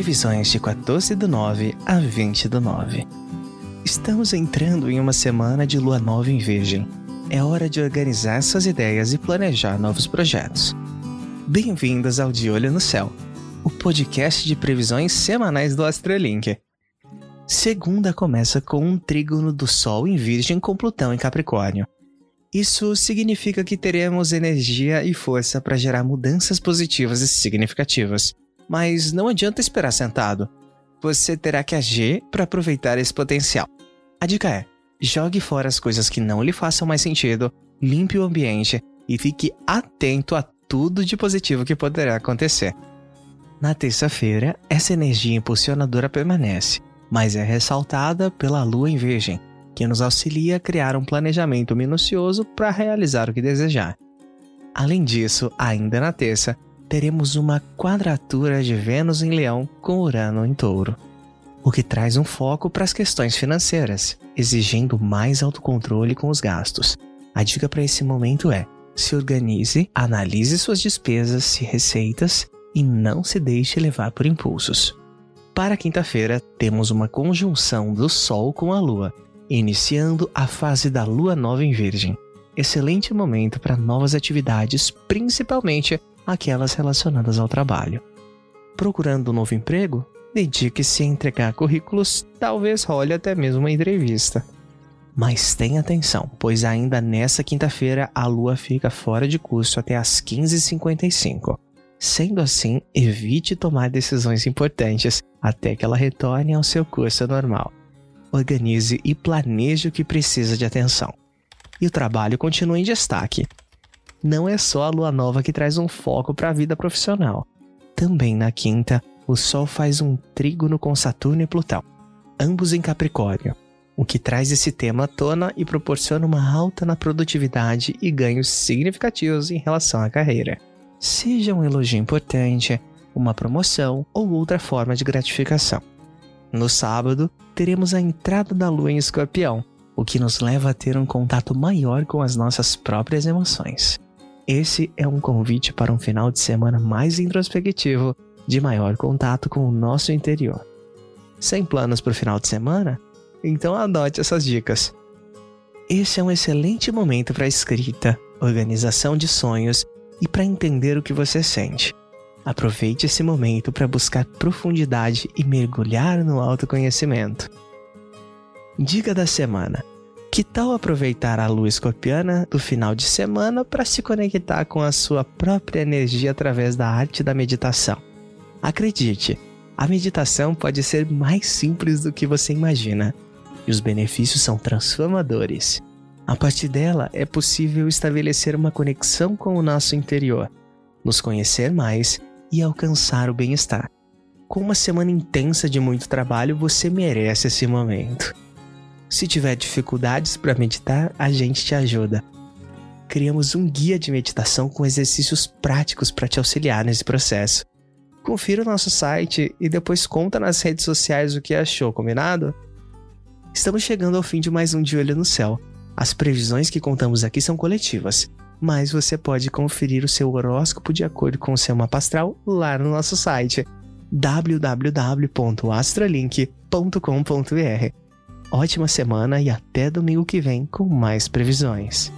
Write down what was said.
Previsões de 14 do 9 a 20 do 9. Estamos entrando em uma semana de lua nova em Virgem. É hora de organizar suas ideias e planejar novos projetos. Bem-vindos ao De Olho no Céu, o podcast de previsões semanais do Astrolink. Segunda começa com um trígono do Sol em Virgem com Plutão em Capricórnio. Isso significa que teremos energia e força para gerar mudanças positivas e significativas. Mas não adianta esperar sentado. Você terá que agir para aproveitar esse potencial. A dica é: jogue fora as coisas que não lhe façam mais sentido, limpe o ambiente e fique atento a tudo de positivo que poderá acontecer. Na terça-feira, essa energia impulsionadora permanece, mas é ressaltada pela lua em Virgem, que nos auxilia a criar um planejamento minucioso para realizar o que desejar. Além disso, ainda na terça, teremos uma quadratura de Vênus em Leão com Urano em Touro, o que traz um foco para as questões financeiras, exigindo mais autocontrole com os gastos. A dica para esse momento é: se organize, analise suas despesas e receitas e não se deixe levar por impulsos. Para quinta-feira, temos uma conjunção do Sol com a Lua, iniciando a fase da Lua Nova em Virgem. Excelente momento para novas atividades, principalmente aquelas relacionadas ao trabalho. Procurando um novo emprego? Dedique-se a entregar currículos, talvez role até mesmo uma entrevista. Mas tenha atenção, pois ainda nessa quinta-feira a lua fica fora de curso até às 15h55. Sendo assim, evite tomar decisões importantes até que ela retorne ao seu curso normal. Organize e planeje o que precisa de atenção. E o trabalho continua em destaque. Não é só a lua nova que traz um foco para a vida profissional. Também na quinta, o Sol faz um trígono com Saturno e Plutão, ambos em Capricórnio, o que traz esse tema à tona e proporciona uma alta na produtividade e ganhos significativos em relação à carreira seja um elogio importante, uma promoção ou outra forma de gratificação. No sábado, teremos a entrada da lua em escorpião, o que nos leva a ter um contato maior com as nossas próprias emoções. Esse é um convite para um final de semana mais introspectivo, de maior contato com o nosso interior. Sem planos para o final de semana? Então adote essas dicas. Esse é um excelente momento para escrita, organização de sonhos e para entender o que você sente. Aproveite esse momento para buscar profundidade e mergulhar no autoconhecimento. Dica da semana: Que tal aproveitar a lua escorpiana do final de semana para se conectar com a sua própria energia através da arte da meditação? Acredite, a meditação pode ser mais simples do que você imagina e os benefícios são transformadores. A partir dela, é possível estabelecer uma conexão com o nosso interior, nos conhecer mais e alcançar o bem-estar. Com uma semana intensa de muito trabalho, você merece esse momento. Se tiver dificuldades para meditar, a gente te ajuda. Criamos um guia de meditação com exercícios práticos para te auxiliar nesse processo. Confira o nosso site e depois conta nas redes sociais o que achou, combinado? Estamos chegando ao fim de mais um De Olho no Céu. As previsões que contamos aqui são coletivas, mas você pode conferir o seu horóscopo de acordo com o seu mapa astral lá no nosso site www.astrolink.com.br. Ótima semana e até domingo que vem com mais previsões.